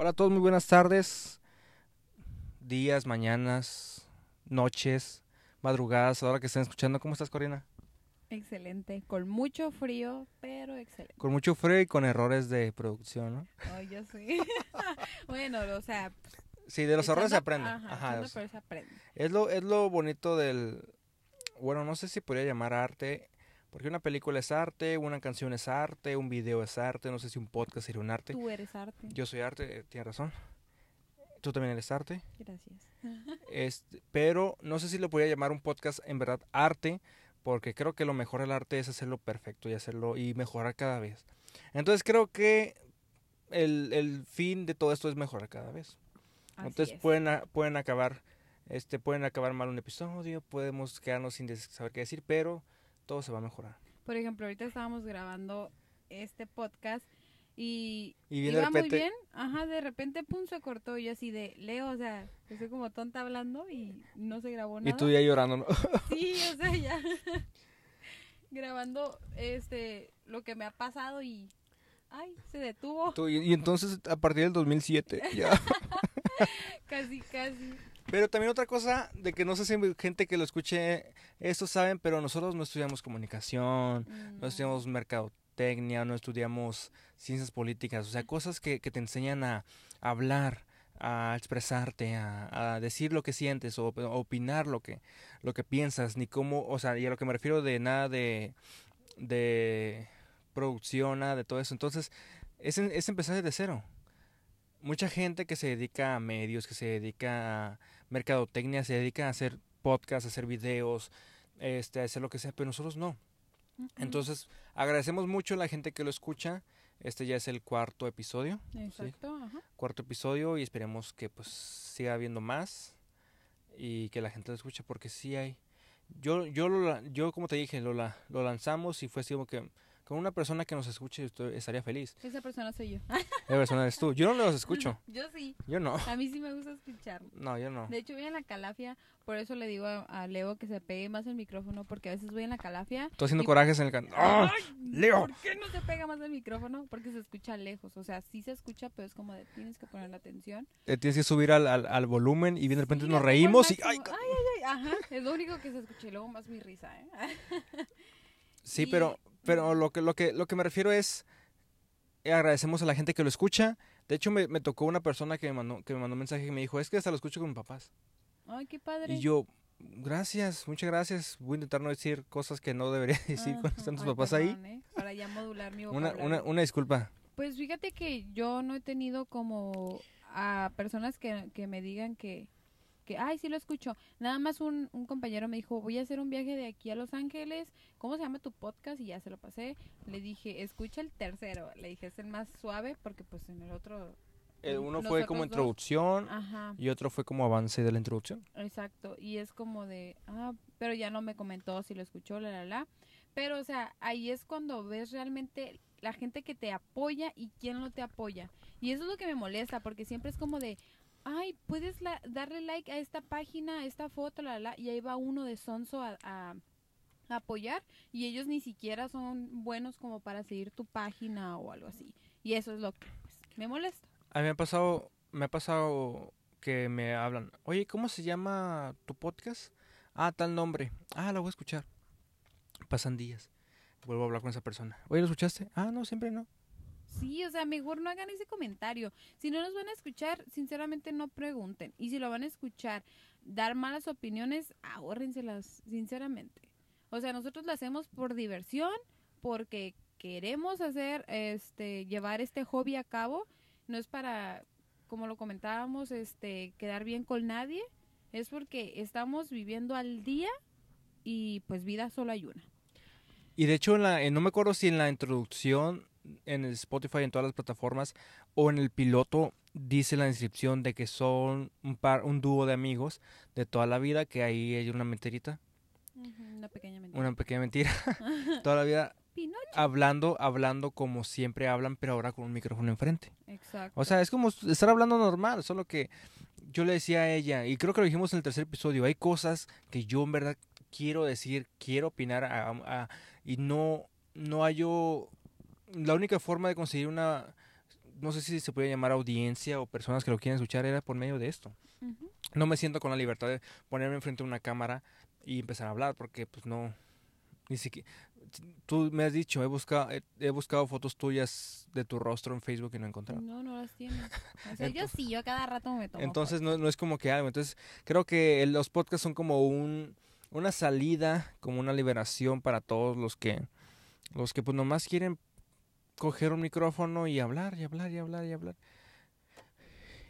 Hola a todos, muy buenas tardes, días, mañanas, noches, madrugadas, a la hora que estén escuchando. ¿Cómo estás, Corina? Excelente, con mucho frío, pero excelente. Con mucho frío y con errores de producción, ¿no? Oh, yo sí. bueno, o sea... Sí, de los errores se aprende. Ajá, Ajá, es- pero se aprende. Es lo, es lo bonito del... Bueno, no sé si podría llamar arte, porque una película es arte, una canción es arte, un video es arte, no sé si un podcast sería un arte. Tú eres arte. Yo soy arte, eh, tienes razón. Tú también eres arte. Gracias. Este, pero no sé si lo podría llamar un podcast en verdad arte, porque creo que lo mejor del arte es hacerlo perfecto y hacerlo y mejorar cada vez. Entonces creo que el, el fin de todo esto es mejorar cada vez. Así Entonces es. pueden, pueden acabar, este, pueden acabar mal un episodio, podemos quedarnos sin saber qué decir, pero todo se va a mejorar. Por ejemplo, ahorita estábamos grabando este podcast y Y iba muy repente- bien. Ajá, de repente, pum, se cortó. Y yo así de, Leo, o sea, estoy como tonta hablando y no se grabó nada. Y tú ya llorando, ¿no? Sí, o sea, ya grabando este lo que me ha pasado y ay, se detuvo. Tú- y, y entonces a partir del 2007 ya. Casi, casi. Pero también otra cosa de que no sé si hay gente que lo escuche esto saben, pero nosotros no estudiamos comunicación, no No. estudiamos mercadotecnia, no estudiamos ciencias políticas, o sea, cosas que, que te enseñan a, hablar, a expresarte, a, a decir lo que sientes o a opinar lo que, lo que piensas, ni cómo, o sea, y a lo que me refiero de nada de, de producción, nada de todo eso. Entonces, es, es empezar desde cero. Mucha gente que se dedica a medios, que se dedica a mercadotecnia, se dedica a hacer podcasts, a hacer videos, este, a hacer lo que sea, pero nosotros no. Entonces, agradecemos mucho a la gente que lo escucha. Este ya es el cuarto episodio, Exacto, ajá. cuarto episodio y esperemos que pues siga habiendo más y que la gente lo escuche porque sí hay. Yo yo lo, yo como te dije, lo, lo lanzamos y fue así como que con una persona que nos escuche estoy- estaría feliz. Esa persona soy yo. Esa persona eres tú. Yo no los escucho. Yo sí. Yo no. A mí sí me gusta escuchar. No, yo no. De hecho, voy en la calafia, por eso le digo a, a Leo que se pegue más el micrófono, porque a veces voy en la calafia. Estoy haciendo y- corajes en el can... ¡Ah! ¡Ay! Leo! ¿Por qué no se pega más el micrófono? Porque se escucha lejos. O sea, sí se escucha, pero es como de tienes que poner la atención. Eh, Tienes que subir al, al, al volumen y bien de repente Sí, nos reímos y... ¡ay! ay, ay, ay, Ajá, es lo único que se escucha y luego más mi risa, ¿eh? Sí, Y- pero, pero lo que, lo que, lo que me refiero es eh, agradecemos a la gente que lo escucha. De hecho, me, me tocó una persona que me mandó, que me mandó un mensaje y me dijo, es que hasta lo escucho con mis papás. Ay, qué padre. Y yo, gracias, muchas gracias. Voy a intentar no decir cosas que no debería decir cuando Ajá. están tus Ay, papás ahí. ¿eh? Para ya modular mi Una, una, una disculpa. Pues fíjate que yo no he tenido como a personas que, que me digan que, que, ay, sí lo escucho. Nada más un, un compañero me dijo, voy a hacer un viaje de aquí a Los Ángeles. ¿Cómo se llama tu podcast? Y ya se lo pasé. Le dije, escucha el tercero. Le dije, es el más suave porque pues en el otro... El Mm, uno fue como introducción Ajá, y otro fue como avance de la introducción. exacto. Y es como de, ah, pero ya no me comentó si lo escuchó, la, la, la. Pero, o sea, ahí es cuando ves realmente la gente que te apoya y quién no te apoya. Y eso es lo que me molesta, porque siempre es como de, ay, puedes la- darle like a esta página, a esta foto, la, la, y ahí va uno de sonso a, apoyar, y ellos ni siquiera son buenos como para seguir tu página o algo así. Y eso es lo que pues, me molesta. A mí me ha pasado, me ha pasado que me hablan, oye, ¿cómo se llama tu podcast? Ah, tal nombre. Ah, la voy a escuchar. Pasan días. Vuelvo a hablar con esa persona. Oye, ¿lo escuchaste? Ah, no, siempre no. Sí, o sea, mejor no hagan ese comentario. Si no nos van a escuchar, sinceramente no pregunten. Y si lo van a escuchar, dar malas opiniones, ahórrenselas, sinceramente. O sea, nosotros lo hacemos por diversión, porque queremos hacer, este, llevar este hobby a cabo. No es para, como lo comentábamos, este, quedar bien con nadie. Es porque estamos viviendo al día y pues vida solo hay una. Y de hecho, en la, no me acuerdo si en la introducción, en el Spotify, en todas las plataformas, o en el piloto, dice la descripción de que son un par, un dúo de amigos de toda la vida, que ahí hay una mentirita, Una pequeña mentira. una pequeña mentira, toda la vida Pinocho. hablando, hablando como siempre hablan, pero ahora con un micrófono enfrente. Exacto. O sea, es como estar hablando normal, solo que yo le decía a ella, y creo que lo dijimos en el tercer episodio, hay cosas que yo en verdad quiero decir, quiero opinar, a- a- y no, no hallo, la única forma de conseguir una, no sé si se puede llamar audiencia o personas que lo quieren escuchar, era por medio de esto. Ujú. No me siento con la libertad de ponerme enfrente de una cámara y empezar a hablar, porque pues no, ni siquiera... Tú me has dicho, he buscado, he, he buscado fotos tuyas de tu rostro en Facebook y no he encontrado. No, no las tienes. O sea, yo Entonces- sí, yo cada rato me tomo. Entonces no, no es como que algo. Entonces creo que los podcasts son como un, una salida, como una liberación para todos los que, los que pues nomás quieren coger un micrófono y hablar y hablar y hablar y hablar.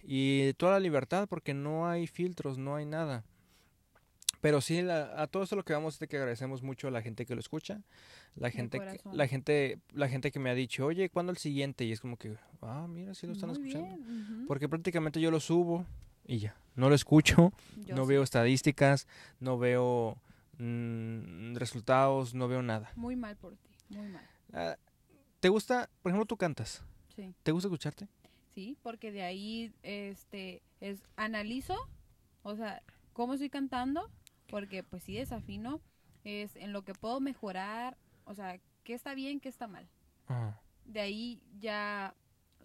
Y toda la libertad porque no hay filtros, no hay nada. Pero sí, la- a todo esto lo que vamos es de que agradecemos mucho a la gente que lo escucha, la gente, que, la gente, la gente que me ha dicho, oye, ¿cuándo el siguiente? Y es como que, ah, mira, sí lo están Muy escuchando. bien. Porque prácticamente yo lo subo y ya. No lo escucho, Yo no sí. veo estadísticas, no veo mm, resultados, no veo nada. Muy mal por ti, muy mal. Ah, ¿Te gusta, por ejemplo, tú cantas? Sí. ¿Te gusta escucharte? Sí, porque de ahí este es analizo, o sea, cómo estoy cantando, porque pues sí desafino, es en lo que puedo mejorar, o sea, qué está bien, qué está mal. Ajá. De ahí ya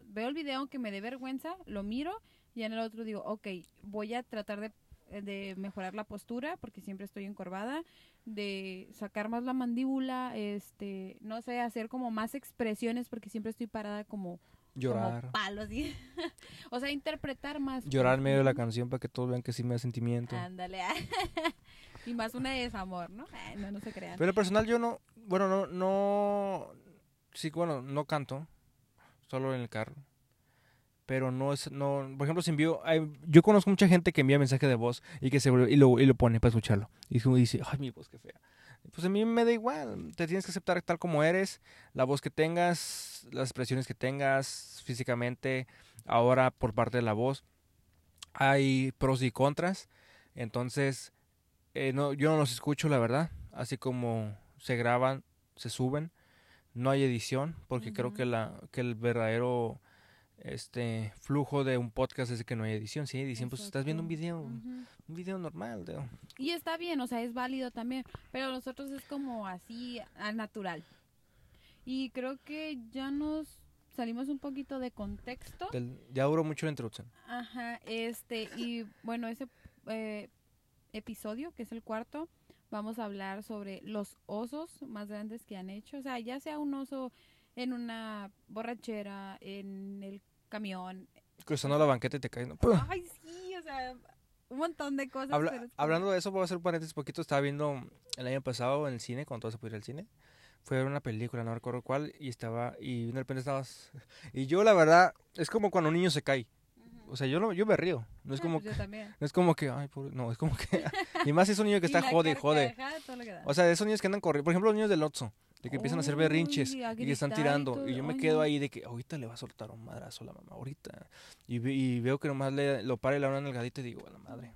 veo el video aunque me dé vergüenza, lo miro y en el otro digo, ok, voy a tratar de, de mejorar la postura porque siempre estoy encorvada, de sacar más la mandíbula, este, no sé, hacer como más expresiones porque siempre estoy parada como Llorar. como palo así. o sea, interpretar más. Llorar en medio de la canción para que todos vean que sí me da sentimiento. Ándale. y más una de desamor, ¿no? Ay, no, no se crean. Pero personal yo no, bueno, no, no, sí, bueno, no canto, solo en el carro. Pero no es, no, por ejemplo, si envío, hay- yo conozco mucha gente que envía mensaje de voz y que se y lo, y lo pone para escucharlo. Y dice, ay, mi voz, qué fea. Pues a mí me da igual, te tienes que aceptar tal como eres, la voz que tengas, las expresiones que tengas físicamente, ahora por parte de la voz. Hay pros y contras, entonces eh, no, yo no los escucho, la verdad. Así como se graban, se suben. No hay edición, porque creo que, la, que el verdadero este flujo de un podcast es que no hay edición. Si hay edición, pues estás viendo un video, un video normal. de- Y está bien, o sea, es válido también. Pero nosotros es como así, al natural. Y creo que ya nos salimos un poquito de contexto. del- ya duró mucho la introducción. Ajá, este, y bueno, ese eh, episodio, que es el cuarto, vamos a hablar sobre los osos más grandes que han hecho. O sea, ya sea un oso en una borrachera, en el camión. Cruzando la banqueta y te caes. ¿no? Ay, sí, o sea, un montón de cosas. Habla- pero hablando de eso, voy a hacer un paréntesis poquito. Estaba viendo el año pasado en el cine, cuando todo se pudiera ir al cine. Fue a ver una película, no recuerdo cuál, y estaba, y de repente estabas. Y yo, la verdad, es como cuando un niño se cae. O sea, yo, no, yo me río. No es Ah, como pues también. No es como que, ay, pobre- no, es como que, y más si es un niño que está jode jode. que. O sea, de esos niños que andan corriendo, por ejemplo, los niños del Otso, de que empiezan a hacer berrinches y que están y tirando. todo, Y yo me quedo ahí de que ahorita le va a soltar un madrazo a la mamá, ahorita. Y, ve- y veo que nomás le, lo para y le da una nalgadita y digo, a la madre.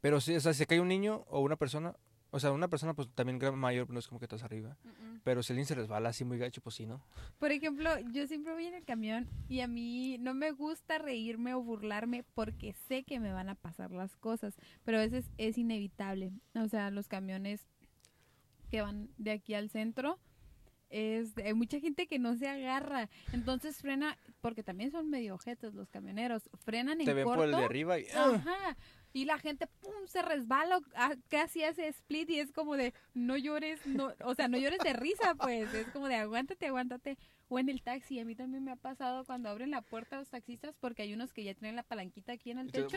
Pero si, o sea, si se cae un niño o una persona, o sea, una persona pues también mayor, no es como que estás arriba. Pero si alguien se resbala así muy gacho, pues sí, ¿no? Por ejemplo, yo siempre voy en el camión y a mí no me gusta reírme o burlarme porque sé que me van a pasar las cosas, pero a veces es inevitable. O sea, los camiones que van de aquí al centro, es, hay mucha gente que no se agarra, entonces frena, porque también son medio ojetes los camioneros, frenan en Te ven corto. por el de arriba y... ¡ah! Ajá. Y la gente, pum, se resbala, ah, casi hace split y es como de, no llores, no, o sea, no llores de risa, pues, es como de, aguántate, aguántate. O en el taxi, a mí también me ha pasado cuando abren la puerta a los taxistas porque hay unos que ya tienen la palanquita aquí en el techo.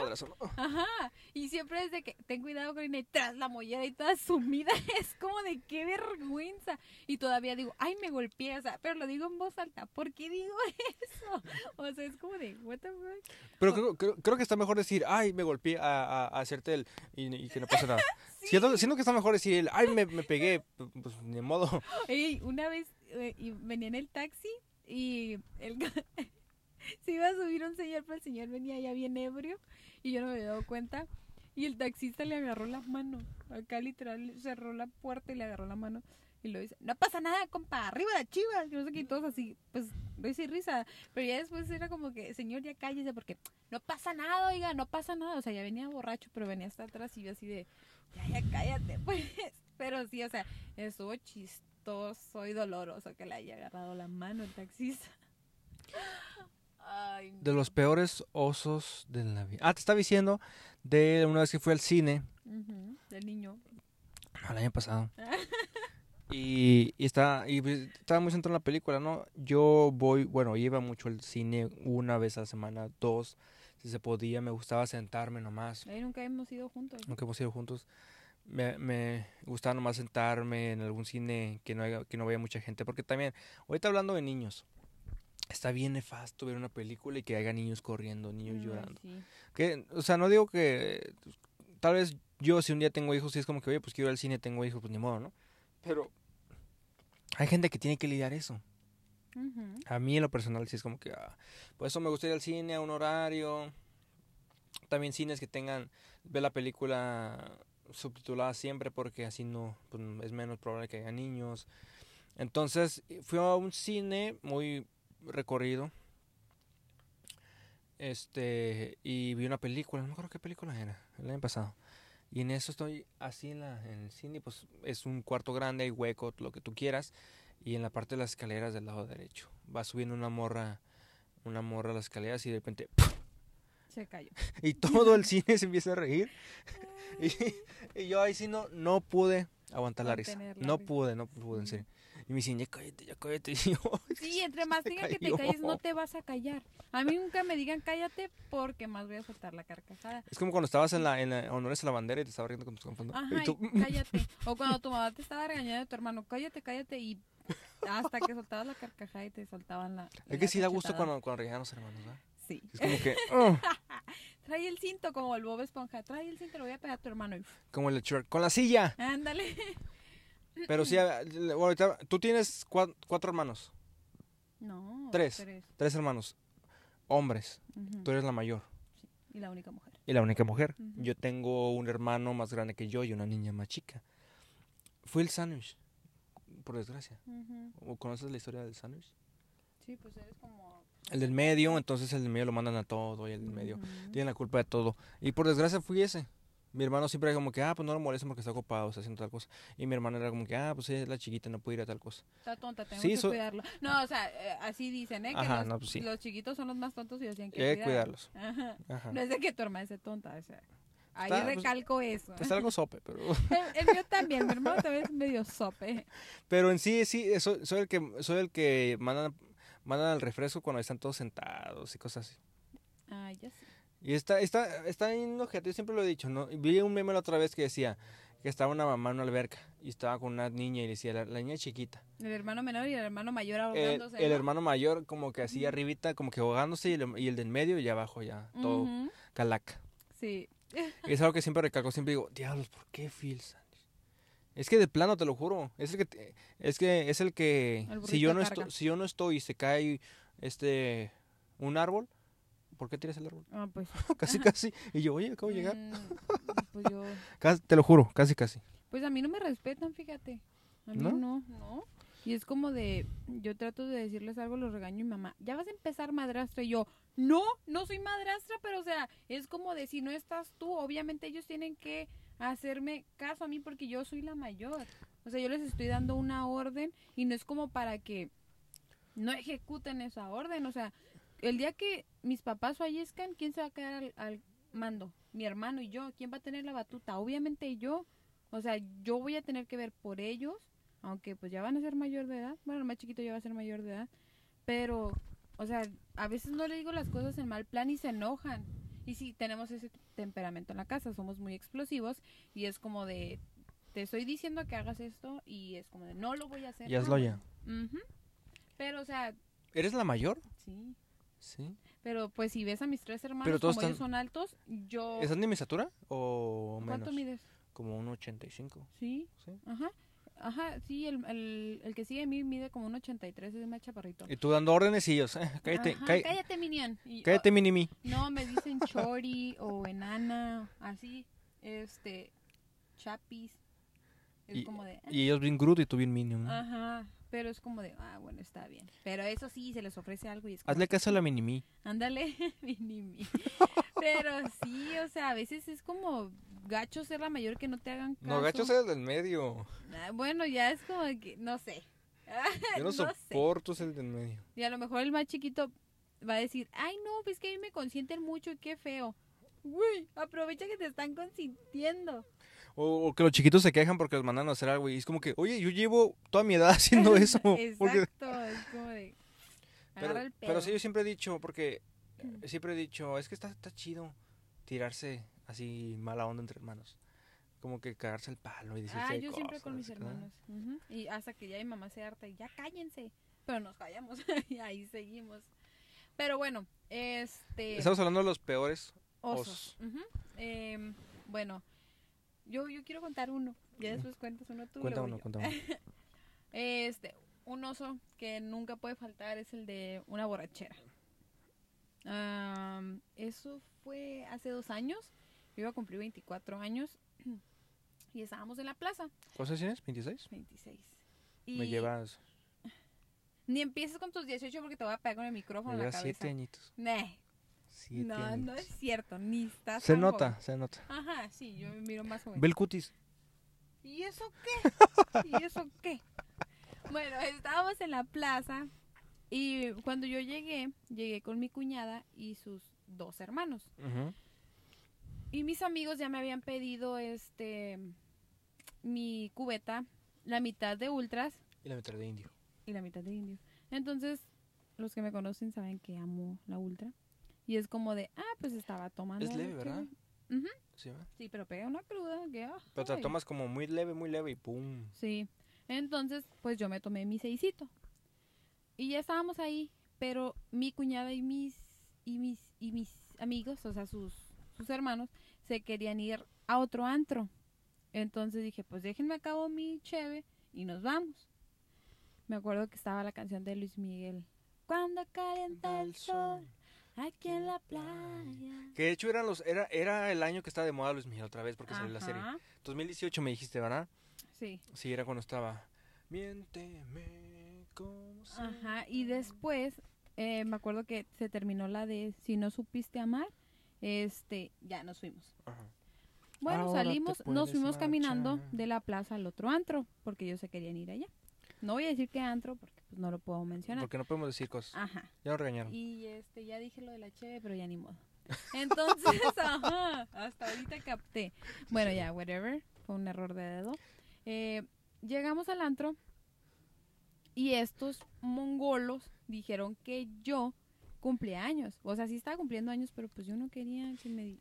Ajá, y siempre es de que ten cuidado con y tras la mollera y toda sumida, es como de qué vergüenza. Y todavía digo, ay, me golpeé, o sea, pero lo digo en voz alta, ¿por qué digo eso? O sea, es como de, what the fuck. Pero creo, creo, creo que está mejor decir, ay, me golpeé a, a- a hacerte el... Y, y que no pasa nada. Siento, siento que está mejor decir, el, ay, me, me pegué, pues, ni modo. Ey, una vez y venía en el taxi y el se iba a subir un señor, pero el señor venía ya bien ebrio y yo no me había dado cuenta. Y el taxista le agarró la mano. Acá literal cerró la puerta y le agarró la mano. Y lo dice, no pasa nada, compa, arriba la chiva. Yo no sé qué, y todos así, pues, risa y risa. Pero ya después era como que, señor, ya cállese, porque no pasa nada, oiga, no pasa nada. O sea, ya venía borracho, pero venía hasta atrás y yo así de, ya, ya cállate, pues. Pero sí, o sea, estuvo chistoso y doloroso que le haya agarrado la mano el taxista. Ay, de los peores osos de la vida. Ah, te estaba diciendo de una vez que fui al cine, Del niño. no, el año pasado. Y, y estaba, y estaba muy centrado en la película, ¿no? Yo voy, bueno, iba mucho al cine una vez a la semana, dos, si se podía, me gustaba sentarme nomás, Ahí nunca hemos ido juntos. aunque hemos ido juntos. Me, me gustaba nomás sentarme en algún cine que no, haya, que no vaya mucha gente, porque también, ahorita hablando de niños, está bien nefasto ver una película y que haya niños corriendo, niños llorando. sí. Que, o sea, no digo que tal vez yo si un día tengo hijos, sí es como que, oye, pues quiero ir al cine, tengo hijos, pues ni modo, ¿no? Pero hay gente que tiene que lidiar eso. A mí en lo personal sí es como que, ah, por eso me gusta ir al cine a un horario. También cines que tengan, ver la película subtitulada siempre porque así no, pues, es menos probable que haya niños. Entonces fui a un cine muy recorrido. Este, y vi una película, no me acuerdo qué película era, el año pasado. Y en eso estoy así en el cine, pues es un cuarto grande, hay hueco, lo que tú quieras. Y en la parte de las escaleras del lado derecho. Va subiendo una morra, una morra a las escaleras y de repente Se cayó. y todo el cine se empieza a reír. Y, y yo ahí sí no, no pude aguantar la risa. La No risa. pude, no pude, en serio. Y me dicen, ya cállate, ya cállate. Y yo, Sí, entre más digan que te calles, no te vas a callar. A mí nunca me digan cállate porque más voy a soltar la carcajada. es como cuando estabas en la, en la honores a la bandera y te estaba riendo con tus compañeros. Ajá, Y tú, y cállate. O cuando tu mamá te estaba regañando de tu hermano, cállate, cállate. Y hasta que soltabas la carcajada y te soltaban la. es que la sí da gusto cuando, cuando regañan los hermanos, ¿verdad? Sí. Es como que, oh, Trae el cinto como el Bob Esponja. Trae el cinto, lo voy a pegar a tu hermano. Como el Shrek, con la silla. ándale. Pero sí, a- le- ahorita, tú tienes cua- cuatro hermanos, No. Tres. tres hermanos, hombres. Ujú, Tú eres la mayor Y la única mujer. y la única mujer. Yo tengo un hermano más grande que yo y una niña más chica. Fue el sándwich, por desgracia. ¿O ¿Conoces la historia del sándwich? Sí, pues eres como. El del medio, entonces el del medio lo mandan a todo y el del medio Ujú. tiene la culpa de todo. Y por desgracia fui ese. Mi hermano siempre era como que, ah, pues no lo molesten porque está ocupado, está haciendo tal cosa. Y mi hermana era como que, ah, pues ella es la chiquita, no puede ir a tal cosa. Está tonta, Sí, que so- cuidarlo. No, o sea, eh, así dicen, ¿eh? Que Ajá, los, no, pues sí. los chiquitos son los más tontos y los tienen que cuidar. cuidarlos. Ajá. Ajá. No es de que tu hermana sea tonta, o sea. Ahí Está, pues, recalco eso. Está algo sope, pero... El, el mío también, mi hermano también es medio sope. Pero en sí, sí, soy, soy el que, soy el que mandan, mandan al refresco cuando están todos sentados y cosas así. Ay, ya sé. Y está, está, está en yo siempre lo he dicho, ¿no? Vi un meme la otra vez que decía que estaba una mamá en una alberca y estaba con una niña y decía, la, la niña chiquita. El hermano menor y el hermano mayor El, ahogándose. el ¿no? hermano mayor como que así arribita, como que ahogándose y el, y el del medio y abajo ya, todo Ujú, calaca. Sí. Y es algo que siempre recalco, siempre digo, diablos, ¿por qué Sánchez? Es que de plano te lo juro, es el que te- es que es el que El si yo no estoy si yo no estoy y se cae este un árbol, ¿por qué tiras el árbol? Ah, pues. casi casi y yo, "Oye, acabo de llegar." mm, Pues yo. Casi- te lo juro, casi casi. Pues a mí no me respetan, fíjate. A mí ¿No? no, no. Y es como de, yo trato de decirles algo, los regaño y mamá, ya vas a empezar madrastra y yo, no, no soy madrastra, pero o sea, es como de si no estás tú, obviamente ellos tienen que hacerme caso a mí porque yo soy la mayor. O sea, yo les estoy dando una orden y no es como para que no ejecuten esa orden. O sea, el día que mis papás fallezcan, ¿quién se va a quedar al, al mando? Mi hermano y yo. ¿Quién va a tener la batuta? Obviamente yo. O sea, yo voy a tener que ver por ellos, aunque pues ya van a ser mayor de edad. Bueno, el más chiquito ya va a ser mayor de edad. Pero, o sea, a veces no le digo las cosas en mal plan y se enojan. Y sí, tenemos ese temperamento en la casa, somos muy explosivos y es como de, te estoy diciendo que hagas esto y es como de, no lo voy a hacer. Y hazlo ya. Pero, o sea, ¿Eres la mayor? sí. Sí. Pero pues si ves a mis tres hermanos, Pero como todos ellos están- son altos, yo... ¿Están de mi estatura o menos? ¿Cuánto mides? Como un 85. Sí, Sí. ajá. Ajá, sí, el, el, el que sigue a mí mide como un 83, es más chaparrito. Y tú dando órdenes y ellos, eh, cállate, Ajá, cállate, cállate, Minion. Y, cállate, mini mí. oh, no, me dicen chori o enana, así, este, chapis. Es Y- como de... ah, Y ellos bien Groot y tú bien Minion. ¿no? Ajá, pero es como de, ah, bueno, está bien. Pero eso sí, se les ofrece algo y es como, Hazle caso a la mini mí. ándale, mini mi. Pero sí, o sea, a veces es como gacho ser la mayor que no te hagan caso. No, gacho es el del medio. Ah, Bueno, ya es como que, no sé. Yo no, No sé. soporto es el del medio. Y a lo mejor el más chiquito va a decir, ay no, pues que a mí me consienten mucho y qué feo. Uy, aprovecha que te están consintiendo. O, o que los chiquitos se quejan porque los mandan a hacer algo y es como que, oye, yo llevo toda mi edad haciendo eso. porque- Exacto, es como de... Pero, el pero sí, yo siempre he dicho, porque eh, siempre he dicho, es que está, está chido tirarse así mala onda entre hermanos. Como que cagarse el palo y decirse Ah, yo siempre con mis hermanos. Y hasta que ya mi mamá se harta y ya cállense. Pero nos callamos y ahí seguimos. Pero bueno, este... Estamos hablando de los peores Osos. Em, bueno, yo, yo quiero contar uno. Ya después cuentas uno tú. Cuenta uno, cuenta uno. Este, un oso que nunca puede faltar es el de una borrachera. Eso fue hace dos años. Yo iba a cumplir 24 años y estábamos en la plaza. ¿Cuántos tienes? ¿26? 26. Me llevas, Ni empieces con tus 18 porque te voy a pegar con el micrófono me en la llevas cabeza. siete añitos. Nah, Siete no, no es cierto, ni estás Se nota, joven. se nota. Ajá, sí, yo me miro más joven. Ve el cutis. ¿Y eso qué? ¿Y eso qué? Bueno, estábamos en la plaza y cuando yo llegué, llegué con mi cuñada y sus dos hermanos. Ujú. Y mis amigos ya me habían pedido este mi cubeta, la mitad de ultras Y la mitad de indio. y la mitad de indio. Entonces, los que me conocen saben que amo la ultra. Y es como de, ah, pues estaba tomando. Es leve, ¿verdad? Sí, ¿verdad? Sí, pero pega una cruda que... ah, Pero te la tomas como muy leve, muy leve y pum. Sí. Entonces, pues yo me tomé mi seisito. Y ya estábamos ahí, pero mi cuñada y mis y mis y mis amigos, o sea, sus sus hermanos se querían ir a otro antro. Entonces dije, pues déjenme acabo mi cheve y nos vamos. Me acuerdo que estaba la canción de Luis Miguel. Cuando calienta el sol aquí en la playa. Que de hecho eran los, era, era el año que estaba de moda Luis Miguel otra vez porque salió la serie. Ajá, 2018 me dijiste, ¿verdad? Sí. Sí, era cuando estaba. Miénteme como Ajá, y después eh, me acuerdo que se terminó la de si no supiste amar, este, ya nos fuimos. Ajá. Bueno, Ahora salimos, nos fuimos caminando de la plaza al otro antro, porque ellos se querían ir allá. No voy a decir qué antro, porque pues, no lo puedo mencionar. Porque no podemos decir cosas. Ajá. Ya nos regañaron. Y este, ya dije lo de la cheve, pero ya ni modo. Entonces, ajá, hasta ahorita capté. Bueno, ya, whatever, fue un error de dedo. Eh, llegamos al antro y estos mongolos dijeron que yo cumplía años. O sea, sí estaba cumpliendo años, pero pues yo no quería que me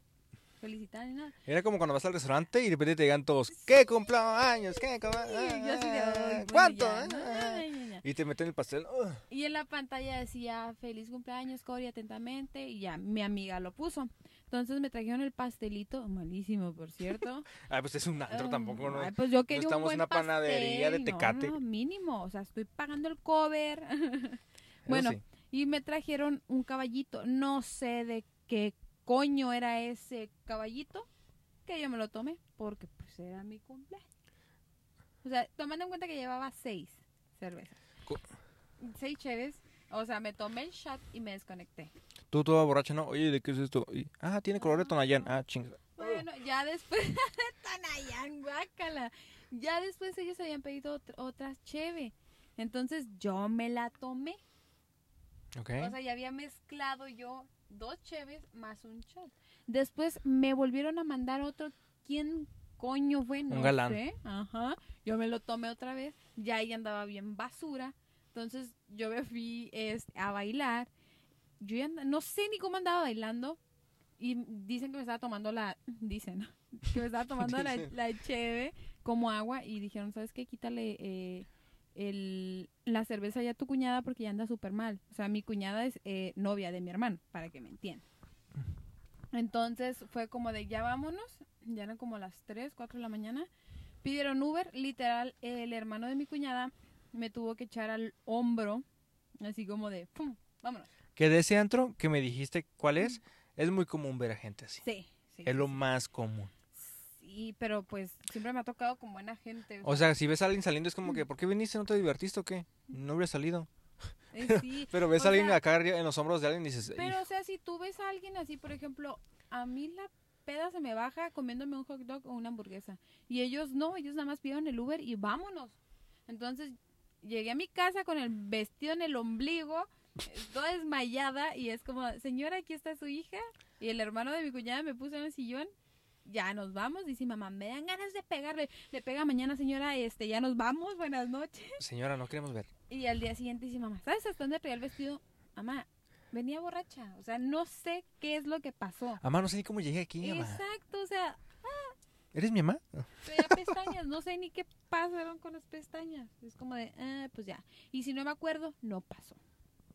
felicitaran ni nada. Era como cuando vas al restaurante y de repente te llegan todos. ¿Qué cumpleaños? ¿Qué? cum- Y yo así de, "Ay, bueno, ¿Cuánto? ya, ¿no? Ah. Ay, ya, ya. Y te meten el pastel. Y en la pantalla decía feliz cumpleaños, Cory, atentamente. Y ya, mi amiga lo puso. Entonces me trajeron el pastelito, malísimo, por cierto. Ah, pues es un antro Ah, tampoco, ¿no? ay, pues yo quería un estamos en buen una panadería de pastel. No, Tecate. No, mínimo, o sea, estoy pagando el cover. Bueno, sí. Y me trajeron un caballito. No sé de qué coño era ese caballito que yo me lo tomé porque pues era mi cumpleaños. O sea, tomando en cuenta que llevaba seis cervezas. Co- Seis cheves. O sea, me tomé el shot y me desconecté. Tú toda borracha, ¿no? Oye, ¿de qué es esto? Y, ah, tiene color de Tonayán. Ah, chingada. Bueno, ya después, Tonayán, guácala. Ya después ellos habían pedido ot- otras cheve. Entonces yo me la tomé. O sea, ya había mezclado yo dos cheves más un shot. Después me volvieron a mandar otro. ¿Quién coño fue? No galán. sé. Ajá. Yo me lo tomé otra vez. Ya ahí andaba bien basura. Entonces yo me fui este, a bailar. Yo ya no sé ni cómo andaba bailando. Y dicen que me estaba tomando la... Dicen, que me estaba tomando la, la cheve como agua. Y dijeron, ¿sabes qué? Quítale eh, el, la cerveza ya a tu cuñada porque ya anda súper mal. O sea, mi cuñada es eh, novia de mi hermano, para que me entiendan. Entonces fue como de ya vámonos, ya eran como las 3, 4 de la mañana. Pidieron Uber, literal, el hermano de mi cuñada me tuvo que echar al hombro, así como de, ¡pum! Vámonos. Que de ese antro que me dijiste cuál es, es muy común ver a gente así. Sí, sí. Es lo más común. Sí, pero pues siempre me ha tocado con buena gente. O sea, si ves a alguien saliendo es como que, ¿por qué viniste? ¿No te divertiste o qué? No hubiera salido. eh, sí. Pero ves a alguien sea, acá en los hombros de alguien y dices, Pero, o sea, si tú ves a alguien así, por ejemplo, a mí la peda se me baja comiéndome un hot dog o una hamburguesa. Y ellos no, ellos nada más pidieron el Uber y vámonos. Entonces, llegué a mi casa con el vestido en el ombligo toda desmayada y es como, señora, aquí está su hija. Y el hermano de mi cuñada me puso en el sillón. Ya nos vamos, dice mamá, me dan ganas de pegarle. Le pega mañana, señora, este, ya nos vamos, buenas noches. Señora, no queremos ver. Y al día siguiente dice mamá, ¿sabes hasta dónde traía el vestido? Mamá, venía borracha. O sea, no sé qué es lo que pasó. Mamá, no sé ni cómo llegué aquí, mamá. Exacto, o sea, ¿Eres mi mamá? traía pestañas, no sé ni qué pasaron con las pestañas. Es como de, ah, pues ya. Y si no me acuerdo, no pasó.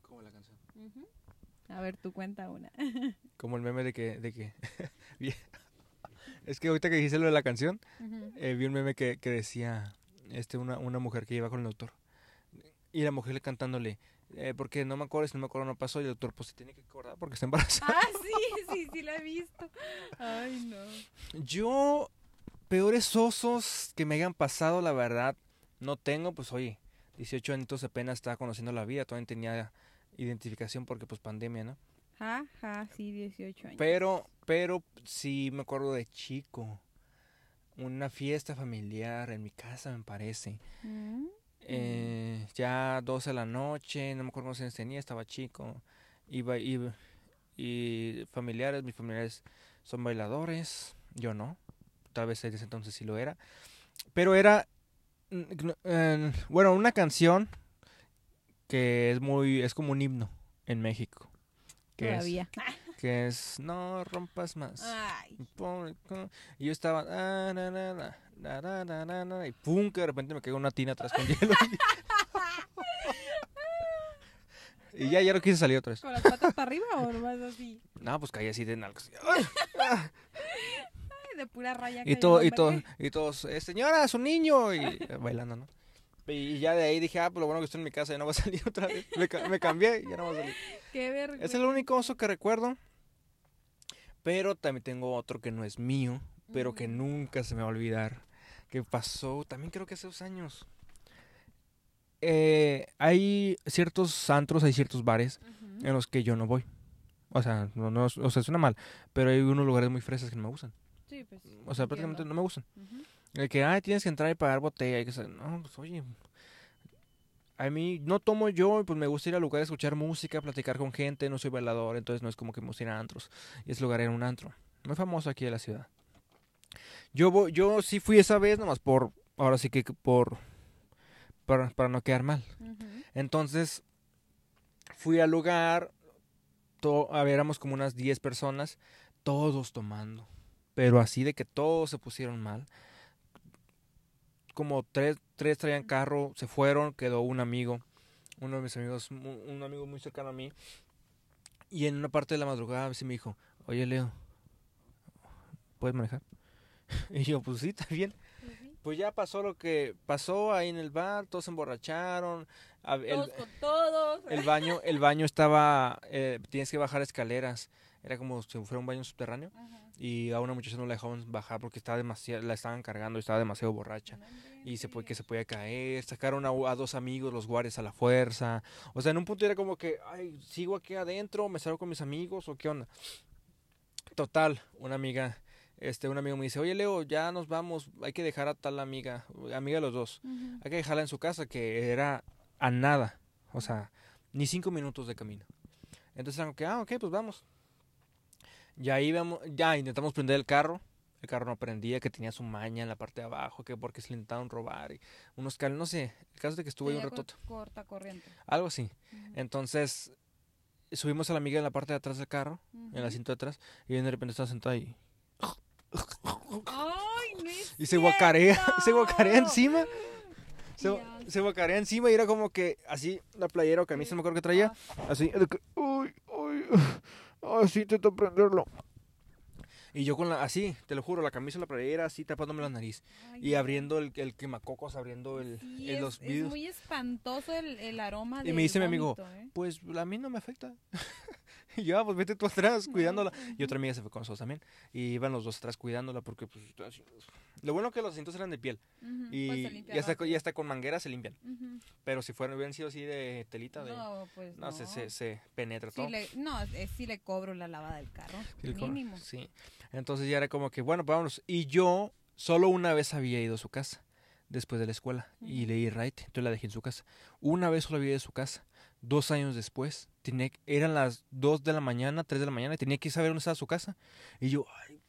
Como la canción. A ver, tú cuenta una. Como el meme de que... De que Bien. Es que ahorita que dijiste lo de la canción, eh, vi un meme que, que decía este, una, una mujer que iba con el doctor. Y la mujer le cantándole, eh, porque no me acuerdo, si no me acuerdo no pasó. Y el doctor, pues se tiene que acordar porque está embarazada. Ah, sí, sí, sí la he visto. Ay, no. Yo, peores osos que me hayan pasado, la verdad, no tengo. Pues oye, 18 años apenas estaba conociendo la vida, todavía tenía identificación porque pues pandemia, ¿no? Ajá, sí, 18 años. Pero, pero sí me acuerdo de chico. Una fiesta familiar en mi casa, me parece. Mm. Eh, ya 12 de la noche, no me acuerdo cuántos años tenía, estaba chico. Iba, iba, y familiares, mis familiares son bailadores, yo no. Tal vez desde ese entonces sí lo era. Pero era, eh, bueno, una canción que es muy, es como un himno en México que todavía. Es, que es, no rompas más. Y yo estaba, ah, y pum, que de repente me cayó una tina atrás con hielo. Y, y ya, ya no quise salir otra vez. ¿Con las patas para arriba o nomás así? No, pues caí así de nalgas. Ah". de pura raya. Y, todo, y, todo, y todos, eh, señora, su niño, y eh, bailando, ¿no? Y ya de ahí dije, ah, pues lo bueno que estoy en mi casa, ya no voy a salir otra vez. Me, ca- me cambié y ya no voy a salir. Qué vergüenza. Es el único oso que recuerdo. Pero también tengo otro que no es mío, pero que nunca se me va a olvidar. Que pasó, también creo que hace dos años. Eh, hay ciertos antros, hay ciertos bares Ujú. en los que yo no voy. O sea, no, no, o sea, suena mal, pero hay unos lugares muy fresas que no me gustan. Sí, pues. O sea, prácticamente no me gustan. Ujú. El que, ay, tienes que entrar y pagar botella. Y que, no, pues oye. A mí no tomo yo, pues me gusta ir a lugares escuchar música, platicar con gente. No soy bailador, entonces no es como que me gusta ir a antros. Y ese lugar era un antro. Muy famoso aquí de la ciudad. Yo, voy- yo sí fui esa vez, nomás por. Ahora sí que por. Para, para no quedar mal. Entonces, fui al lugar, to- a ver, éramos como unas 10 personas, todos tomando, pero así de que todos se pusieron mal. Como tres, tres traían carro, se fueron, quedó un amigo, uno de mis amigos, un amigo muy cercano a mí, y en una parte de la madrugada se me dijo, oye Leo, ¿puedes manejar? Y yo, pues sí, está bien. Pues sí. Pues ya pasó lo que pasó ahí en el bar, todos se emborracharon. el- con todos. el baño, el baño estaba, eh, tienes que bajar escaleras. Era como si fuera un baño subterráneo. Ajá. Y a una muchacha no la dejaban bajar porque estaba demasiado, la estaban cargando y estaba demasiado borracha. No Y se puede, que se podía caer. Sacaron a, a dos amigos, los guardias a la fuerza. O sea, en un punto era como que, ay, sigo aquí adentro, me salgo con mis amigos o qué onda. Total, una amiga, este, un amigo me dice, oye Leo, ya nos vamos, hay que dejar a tal amiga, amiga de los dos Ujú. hay que dejarla en su casa, que era a nada, o sea, ni cinco minutos de camino. Entonces eran que, ah, ok, pues vamos. Ya íbamos, ya intentamos prender el carro, el carro no prendía, que tenía su maña en la parte de abajo, que porque se le intentaron robar, y unos cal, no sé, el caso es de que estuvo ahí un ratoto, cor- Corta corriente. algo así. Entonces, subimos a la amiga en la parte de atrás del carro, en el asiento de atrás, y de repente estaba sentada ahí. Ay, no es Y se guacarea, se guacarea encima. Se, guacarea encima y era como que así la playera o camisa, no me acuerdo que traía. Así, uy, uy, así intento prenderlo. Y yo con la, así, te lo juro, la camisa, la playera, así tapándome la nariz. Ay, Y abriendo el, el quemacocos, abriendo el, Sí, el- es, los es vidrios. muy espantoso el, el aroma Y me dice mi amigo, ¿eh? Pues a mí no me afecta. y yo, ah, pues vete tú atrás cuidándola. Y Ujú. otra amiga se fue con nosotros también. Y iban los dos atrás cuidándola porque, pues, lo bueno que los asientos eran de piel. Ujú, pues Y con manguera se limpian. Pero si fueran, hubieran sido así de telita, de, no, pues no. Se, se, se penetra todo. le, no, es si le cobro la lavada del carro. Mínimo. Sí. Entonces ya era como que, bueno, pues vámonos. Y yo solo una vez había ido a su casa después de la escuela y leí right, entonces la dejé en su casa. Una vez solo había ido a su casa. Dos años después. Tenía, eran las dos de la mañana, tres de la mañana, y tenía que saber dónde estaba su casa. Y yo, ay,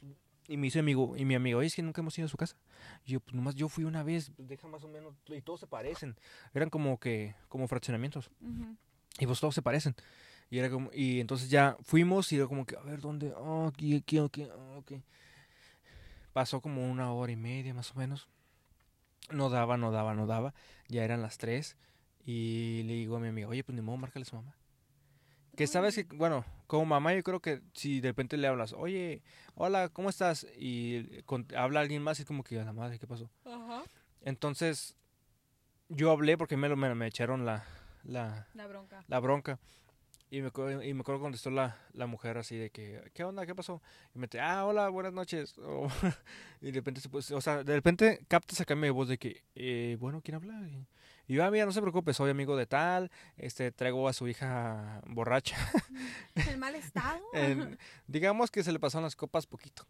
y me dice amigo, y mi amigo, oye, es que nunca hemos ido a su casa. Y yo, pues nomás yo fui una vez, deja más o menos, y todos se parecen. Eran como que, como fraccionamientos. Y pues todos se parecen. Y era como, y entonces ya fuimos y era como que, a ver, ¿dónde? Oh, aquí, aquí, aquí, ok. Pasó como una hora y media más o menos. No daba, no daba, no daba. Ya eran las tres. Y le digo a mi amigo, oye, pues ni modo, márcale a su mamá. Que sabes que, bueno, como mamá yo creo que si de repente le hablas, oye, hola, ¿cómo estás? Y con- habla alguien más y es como que, a la madre, ¿qué pasó? Ajá. Entonces, yo hablé porque me, me, me echaron la, la, La bronca. la bronca. Y me, acuerdo- y me acuerdo que contestó la, la mujer así de que, ¿qué onda? ¿Qué pasó? Y me dice, ah, hola, buenas noches. O- y de repente se puso, o sea, de repente captas acá mi voz de que, eh, bueno, ¿quién habla? Y, y yo, ah, mira, no se preocupe, soy amigo de tal, este, traigo a su hija borracha. El mal estado. En- digamos que se le pasaron las copas poquito.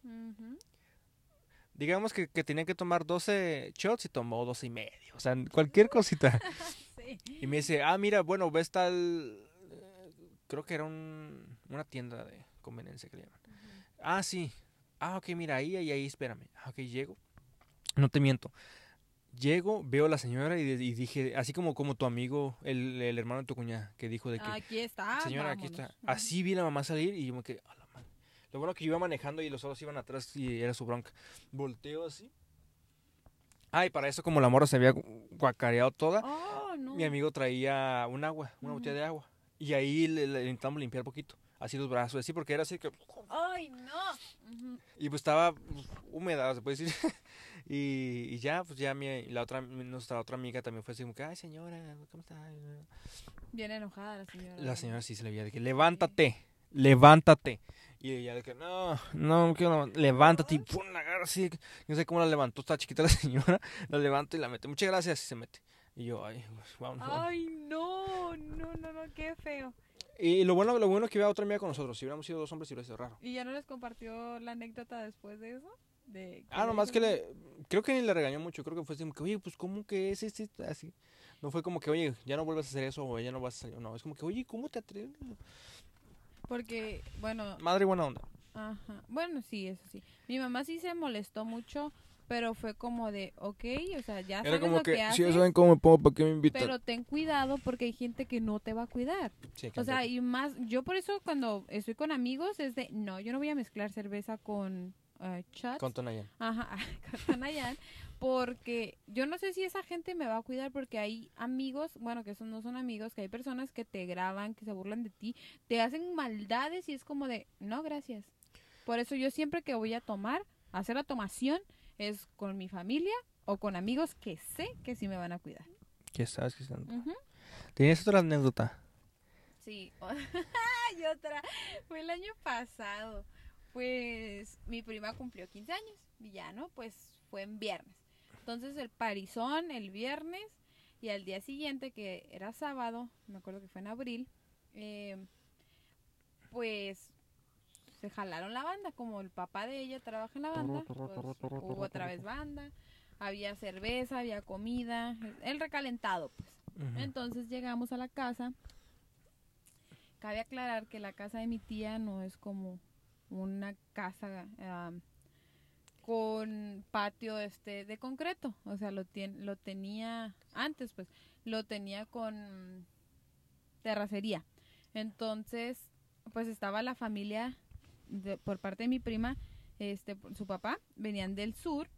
Digamos que, que tenía que tomar 12 shots y tomó 12 y medio. O sea, cualquier cosita. Sí. Y me dice, ah, mira, bueno, ves tal... Creo que era un, una tienda de conveniencia que le llaman. Ah, sí. Ah, ok, mira, ahí, ahí, ahí, espérame. Ah, ok, llego. No te miento. Llego, veo a la señora y, y dije, así como, como tu amigo, el, el hermano de tu cuñada, que dijo de que, Aquí está. señora, aquí vámonos. está. Así vi a la mamá salir y yo me quedé, a la madre. Lo bueno que yo iba manejando y los otros iban atrás y era su bronca. Volteo así. Ah, y para eso como la morra se había gu- guacareado toda, Oh, no. mi amigo traía un agua, una botella de agua. Y ahí le, le intentamos limpiar poquito. Así los brazos, así porque era así que... Ay, no. Ujú. Y pues estaba húmeda, se puede decir. y, y ya, pues ya mi, la otra, nuestra otra amiga también fue así como que, ay señora, ¿cómo está? Bien enojada la señora. La señora sí se le veía de que, levántate, levántate. Y ella de que, no, no, no quiero, lev- levántate. Y pum, la agarra así. No sé cómo la levantó, está chiquita la señora. La levanta y la mete. Muchas gracias y se mete. Y yo, ay, vámonos. Ay, no, no, no, no, qué feo. Y lo bueno, lo bueno es que iba otra amiga con nosotros. Si hubiéramos sido dos hombres, hubiera sido raro. ¿Y ya no les compartió la anécdota después de eso? De Ah, nomás que le, creo que ni le regañó mucho. Creo que fue así como que, oye, pues, ¿cómo que es este? Así. No fue como que, oye, ya no vuelvas a hacer eso o ya no vas a salir. No, es como que, oye, ¿cómo te atreves? Porque, bueno, Madre buena onda. ajá. Bueno, sí, eso sí. Mi mamá sí se molestó mucho, pero fue como de, ok, o sea, ya Era sabes como lo que, que, si ya saben cómo me pongo, ¿para qué me invitan? pero ten cuidado porque hay gente que no te va a cuidar. Sí, O sea, y más, yo por eso cuando estoy con amigos es de, no, yo no voy a mezclar cerveza con uh. Con Tonayan. Ajá, con Tonayán, porque yo no sé si esa gente me va a cuidar porque hay amigos, bueno, que son, no son amigos, que hay personas que te graban, que se burlan de ti, te hacen maldades y es como de, no, gracias. Por eso yo siempre que voy a tomar, hacer la tomación, es con mi familia o con amigos que sé que sí me van a cuidar. ¿Qué sabes que están? ¿Tenías otra anécdota? Sí, y otra, fue el año pasado, pues mi prima cumplió 15 años y ya, ¿no? Pues fue en viernes. Entonces el parizón el viernes y al día siguiente, que era sábado, me acuerdo que fue en abril, eh, pues se jalaron la banda, como el papá de ella trabaja en la banda, pues, hubo otra vez banda, había cerveza, había comida, el recalentado, pues. Entonces llegamos a la casa. Cabe aclarar que la casa de mi tía no es como una casa am, con patio este de concreto, o sea, lo tien- lo tenía antes pues, lo tenía con terracería. Entonces, pues estaba la familia por parte de mi prima, este su papá venían del sur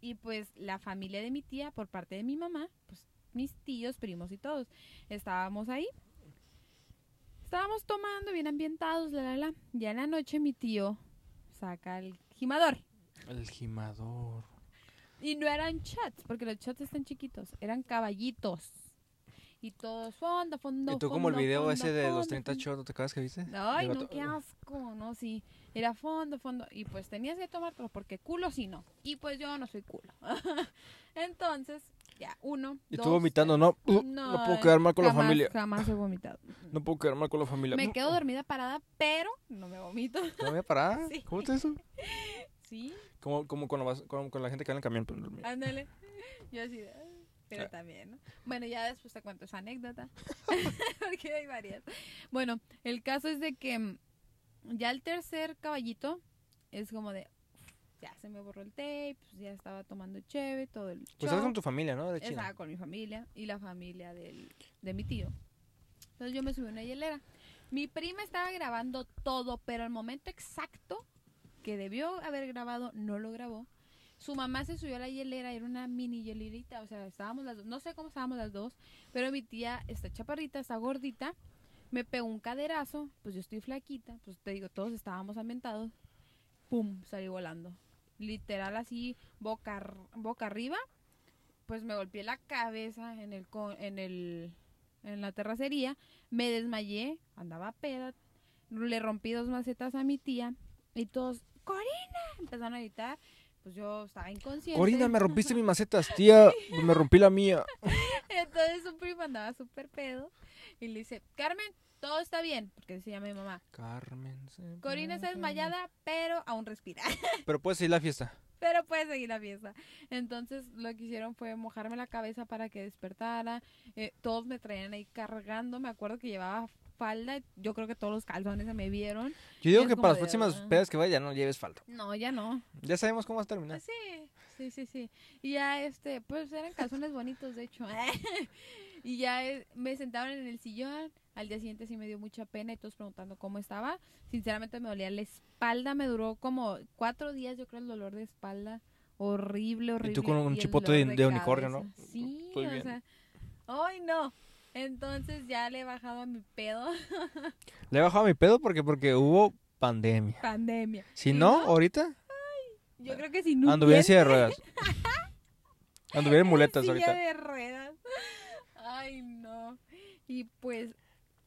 y pues la familia de mi tía por parte de mi mamá, pues mis tíos, primos y todos. Estábamos ahí. Estábamos tomando, bien ambientados, la, la, la. Ya en la noche mi tío saca el gimador. El gimador. Y no eran shots, porque los shots están chiquitos, eran caballitos. Y todos fondo, fondo, ¿Y tú como el video fondo, ese de los fondo, 30 fondo. shots, ¿no te acuerdas que viste? Ay, no, qué asco, no, sí. Era fondo, fondo. Y pues tenías que tomártelo porque culo sí no. Y pues yo no soy culo. Entonces, ya, uno. Y dos, tú vomitando, no, uh, No, no puedo quedar mal con la familia. Jamás he vomitado. No puedo quedar mal con la familia. Me quedo dormida parada, pero no me vomito. ¿No voy a parar? Sí. ¿Cómo es eso? Sí, Como, como cuando vas con, con la gente que va en el camión. Pues, dormir. ándale. Yo así. "Ah". Pero Ah. también, ¿no? Bueno, ya después te cuento esa anécdota. Porque hay varias. Bueno, el caso es de que ya el tercer caballito es como de. "Uf, Ya se me borró el tape, pues ya estaba tomando cheve, todo el Pues estás show. con tu familia, ¿no? De China. Estaba con mi familia y la familia del, de mi tío. Entonces yo me subí a una hielera. Mi prima estaba grabando todo, pero el momento exacto que debió haber grabado no lo grabó. Su mamá se subió a la hielera, era una mini hielerita, o sea, estábamos las dos, no sé cómo estábamos las dos, pero mi tía está chaparrita, está gordita, me pegó un caderazo, pues yo estoy flaquita, pues te digo, todos estábamos ambientados, pum, salí volando. Literal así, boca, boca arriba, pues me golpeé la cabeza en el en el en la terracería, me desmayé, andaba peda, le rompí dos macetas a mi tía y todos, Corina, empezaron a gritar, pues yo estaba inconsciente. Corina, me rompiste mis macetas, tía, me rompí la mía. Entonces su primo andaba súper pedo y le dice, Carmen, todo está bien, porque se llama mi mamá. Carmen. se Corina está desmayada, pero aún respira. Pero puedes ir a la fiesta. pero puede seguir la fiesta. Entonces lo que hicieron fue mojarme la cabeza para que despertara. Eh, todos me traían ahí cargando. Me acuerdo que llevaba falda. Yo creo que todos los calzones se me vieron. Yo digo que para las próximas ah. pedas que vayas ya no lleves falta. No, ya no. Ya sabemos cómo vas a terminar. Sí, sí, sí, sí. Y ya, este, pues eran calzones bonitos, de hecho. y ya eh, me sentaban en el sillón. Al día siguiente sí me dio mucha pena y todos preguntando cómo estaba. Sinceramente me dolía la espalda. Me duró como cuatro días, yo creo, el dolor de espalda. Horrible, horrible. con un chipote de- de unicornio, ¿no? Sí, Estoy o bien. sea. ¡Ay, no! Entonces ya le he bajado a mi pedo. Le he bajado mi pedo porque porque hubo pandemia. Pandemia. Si ¿Y no, ahorita Yo creo que si no. anduviera en silla de ruedas. Anduviera en muletas silla ahorita. de ruedas. Ay, no. Y pues,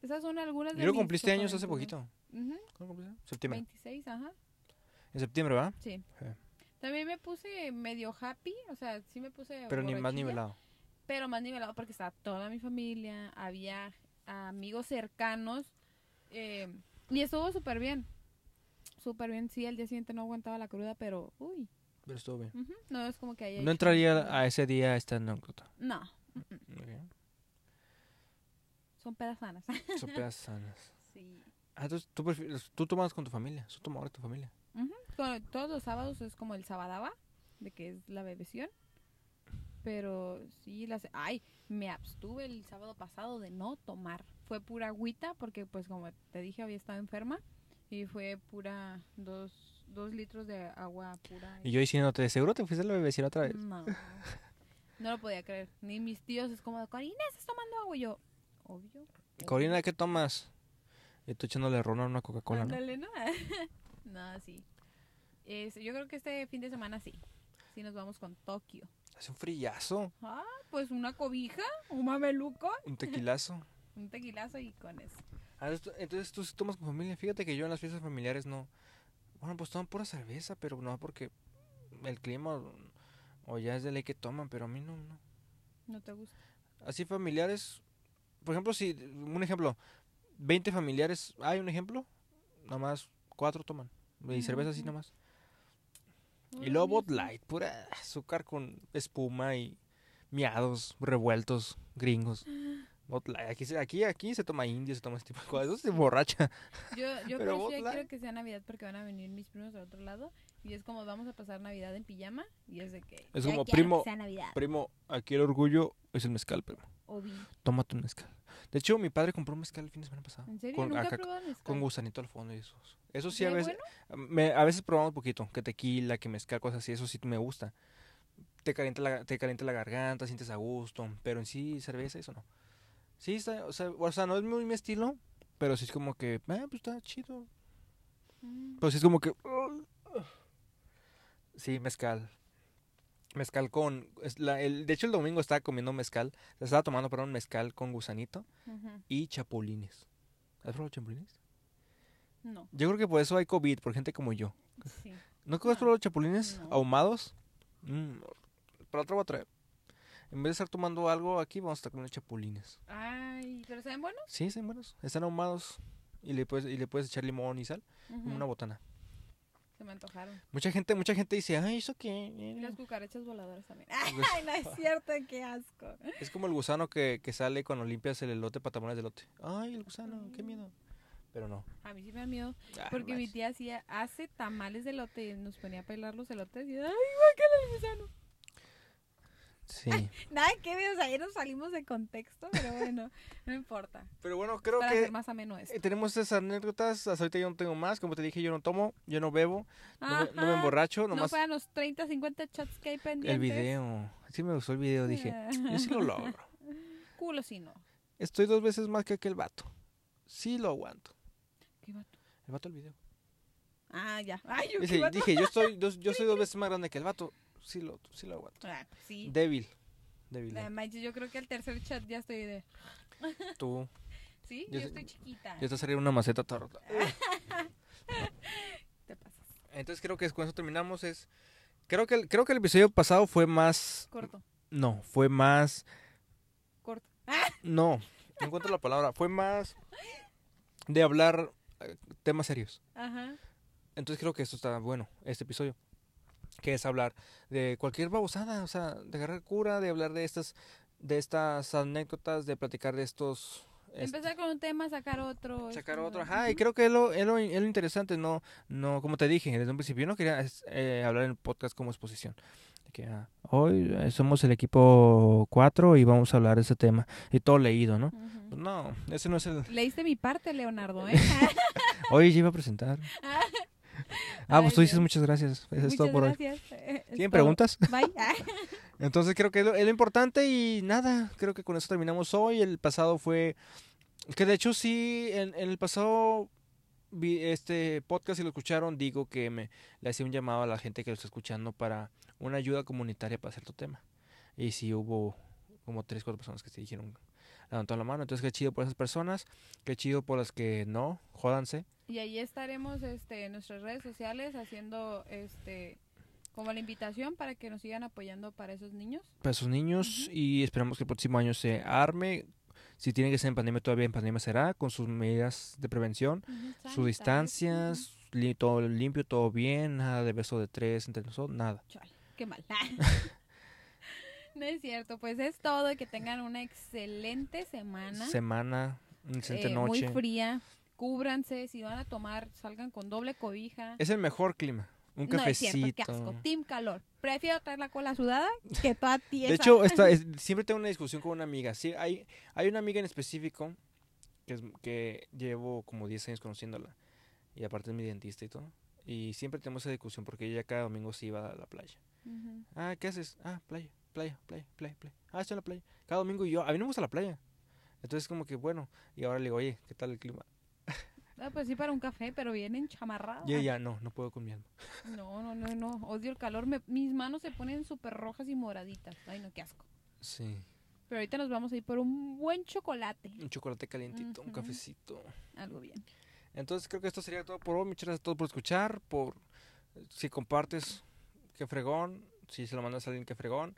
esas son algunas de Yo cumpliste años hace poquito. ¿Cuándo cumpliste? Septiembre. 26, ajá. En septiembre, ¿verdad? Sí. Sí. También me puse medio happy, o sea, sí me puse Pero ni más nivelado. Pero más nivelado porque estaba toda mi familia, había amigos cercanos eh, y estuvo súper bien. Súper bien, sí, al día siguiente no aguantaba la cruda, pero, uy, Pero estuvo bien. no es como que haya No entraría a ese día esta anécdota. No, mm, mm, Ok. Son pedas sanas. Son pedas sanas. sí. Ah, entonces tú, tú tomas con tu familia. Tú tomas ahora tu familia. Con- Todos los sábados es como el sabadaba, de que es la bebeción. Pero sí, las... Ay, me abstuve el sábado pasado de no tomar. Fue pura agüita porque, pues, como te dije, había estado enferma. Y fue pura dos, dos litros de agua pura. Y yo diciéndote, ¿seguro te fuiste a la bebecita otra vez? No, no lo podía creer. Ni mis tíos es como, Corina, ¿estás tomando agua? Y yo, obvio. Corina, ¿qué tomas? Y tú echándole ron a una Coca-Cola, ¿no? Ándale, ¿no? no, sí. Es- yo creo que este fin de semana sí. Sí nos vamos con Tokio. Hace un frillazo, Ah, pues una cobija, un mameluco, un tequilazo. un tequilazo y con eso. Ah, entonces tú- sí tomas con familia. Fíjate que yo en las fiestas familiares no. Bueno, pues toman pura cerveza, pero no porque el clima o, o ya es de ley que toman, pero a mí no, no. ¿No te gusta? Así familiares, por ejemplo, si, un ejemplo, 20 familiares, hay un ejemplo, nada más cuatro toman. Y cerveza así Ujú. nada más. Y Ay, luego Bud. Light, pura azúcar con espuma y miados revueltos gringos. Aquí, se- aquí, aquí se toma indio, se toma este tipo de cosas, eso se borracha. Yo, yo Pero quiero que sea Navidad porque van a venir mis primos del otro lado. Y es como vamos a pasar Navidad en pijama. Y es de que. Es como, primo, Que sea Navidad. Primo, aquí el orgullo es el mezcal, pero Obi. tómate un mezcal. De hecho, mi padre compró un mezcal el fin de semana pasado. ¿En serio? Con, Nunca acá- mezcal. con gusanito al fondo y eso. Eso sí, a ¿Sabe veces, bueno? me- a veces probamos poquito, que tequila, que mezcal, cosas así, eso sí me gusta. Te calienta la, te calienta la garganta, sientes a gusto, pero en sí cerveza eso no. Sí, está, o sea, o sea, no es muy mi estilo, pero sí es como que, eh, pues está chido. Mm. Pero sí es como que... Sí, mezcal. Mezcal con... es la- el, de hecho, el domingo estaba comiendo mezcal. Estaba tomando, perdón, mezcal con gusanito y chapulines. ¿Has probado chapulines? No. Yo creo que por eso hay COVID, por gente como yo. Sí. ¿No has No. probado chapulines No. ahumados? Mm, para otro voy a traer. En vez de estar tomando algo aquí, vamos a estar comiendo chapulines. Ay, ¿pero saben buenos? Sí, están buenos. Están ahumados. Y le puedes, y le puedes echar limón y sal. Como Ujú. una botana. Se me antojaron. Mucha gente, mucha gente dice, ay, ¿eso Y qué? las cucarachas voladoras también. Pues- Ay, no es cierto, qué asco. Es como el gusano que, que sale cuando limpias el elote, patamones de elote. Ay, el gusano, qué miedo. Pero no. A mí sí me da miedo. Ah, Porque mi tía hacía, hace tamales de elote y nos ponía a pelar los elotes y ¡ay, guácala el gusano! Sí. Nada, qué videos ahí nos salimos de contexto, pero bueno, no importa. Pero bueno, creo Para que hacer más ameno esto. eh, tenemos esas anécdotas. Hasta ahorita yo no tengo más. Como te dije, yo no tomo, yo no bebo, no me, no me emborracho. No Nomás fueran los 30, 50 chats que hay pendientes. el video. Sí me gustó el video, dije. Yo sí lo logro. Culo si no. Estoy dos veces más que aquel vato. Sí lo aguanto. ¿Qué vato? El vato del video. Ah, ya. Ay, yo Dice- qué vato. dije, yo estoy, dos- yo soy dos veces más grande que el vato. Sí lo, sí lo aguanto. Ah, sí. Débil. Débil. No manches, yo creo que el tercer chat ya estoy de. Tú. Sí, Yo yo, estoy chiquita. Ya está saliendo una maceta toda rota. Te pasas. Entonces creo que con eso terminamos. Es, creo que el, creo que el episodio pasado fue más, Corto, no, fue más, corto. no, no encuentro la palabra. Fue más de hablar eh, temas serios. Ajá. Entonces creo que esto está bueno, este episodio. Que es hablar de cualquier babosada, o sea, de agarrar cura, de hablar de estas, de estas anécdotas, de platicar de estos. este, Empezar con un tema, sacar otro. sacar como- otro, ajá, y creo que es lo, es lo, es lo interesante, no, no, como te dije desde un principio, yo no quería eh, hablar en el podcast como exposición. De que, ah, hoy eh, somos el equipo 4 y vamos a hablar de ese tema, y todo leído, ¿no? Ujú. Pues no, ese no es el... Leíste mi parte, Leonardo, ¿eh? Hoy yo iba a presentar. Ah, pues tú dices muchas gracias, eso es todo por hoy. gracias. es ¿Tienen todo. preguntas? Bye. Entonces creo que es lo, es lo importante y nada, creo que con eso terminamos hoy. El pasado fue, que de hecho sí, en, en el pasado vi este podcast, si lo escucharon, digo que me le hacía un llamado a la gente que lo está escuchando para una ayuda comunitaria para cierto tema. Y sí hubo como tres, cuatro personas que se dijeron, levantaron la mano. Entonces qué chido por esas personas, qué chido por las que no, jódanse. Y ahí estaremos este, en nuestras redes sociales haciendo este como la invitación para que nos sigan apoyando para esos niños. para sus niños y esperamos que el próximo año se arme. Si tiene que ser en pandemia, todavía en pandemia será, con sus medidas de prevención, sus Sanita, distancias, li- todo limpio, todo bien, nada de beso de tres entre nosotros, nada. Chale, qué mal. no es cierto, pues es todo. Que tengan una excelente semana. Semana, una excelente eh, noche. Muy fría. Cúbranse. Si van a tomar, salgan con doble cobija. Es el mejor clima. Un no es cafecito. cierto, qué asco. Team calor. Prefiero traer la cola sudada que toda tiesa. de hecho, esta, es- siempre tengo una discusión con una amiga. Sí, hay, hay una amiga en específico que, es- que llevo como 10 años conociéndola. Y aparte es mi dentista y todo. Y siempre tenemos esa discusión porque ella cada domingo se iba a la playa. Ah, ¿qué haces? Ah, playa, playa, playa, playa, playa. Ah, estoy en la playa. Cada domingo y yo, a mí no me gusta la playa. Entonces como que bueno, y ahora le digo, oye, ¿qué tal el clima? Ah, pues sí, para un café, pero bien enchamarrado. Y ella, no, no puedo con mi alma. No, no, no, no. Odio el calor. Me- mis manos se ponen súper rojas y moraditas. Ay, no, qué asco. Sí, Pero ahorita nos vamos a ir por un buen chocolate. un chocolate calientito, un cafecito. Algo bien. Entonces creo que esto sería todo por hoy. Muchas gracias a todos por escuchar, por si compartes, qué fregón, si se lo mandas a alguien, qué fregón.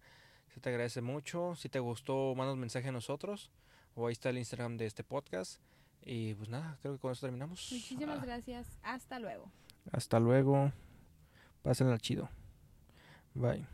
Se te agradece mucho. Si te gustó, manda un mensaje a nosotros. O ahí está el Instagram de este podcast. Y pues nada, creo que con eso terminamos. Muchísimas Ah, gracias. Hasta luego. Hasta luego. Pásenla chido. Bye.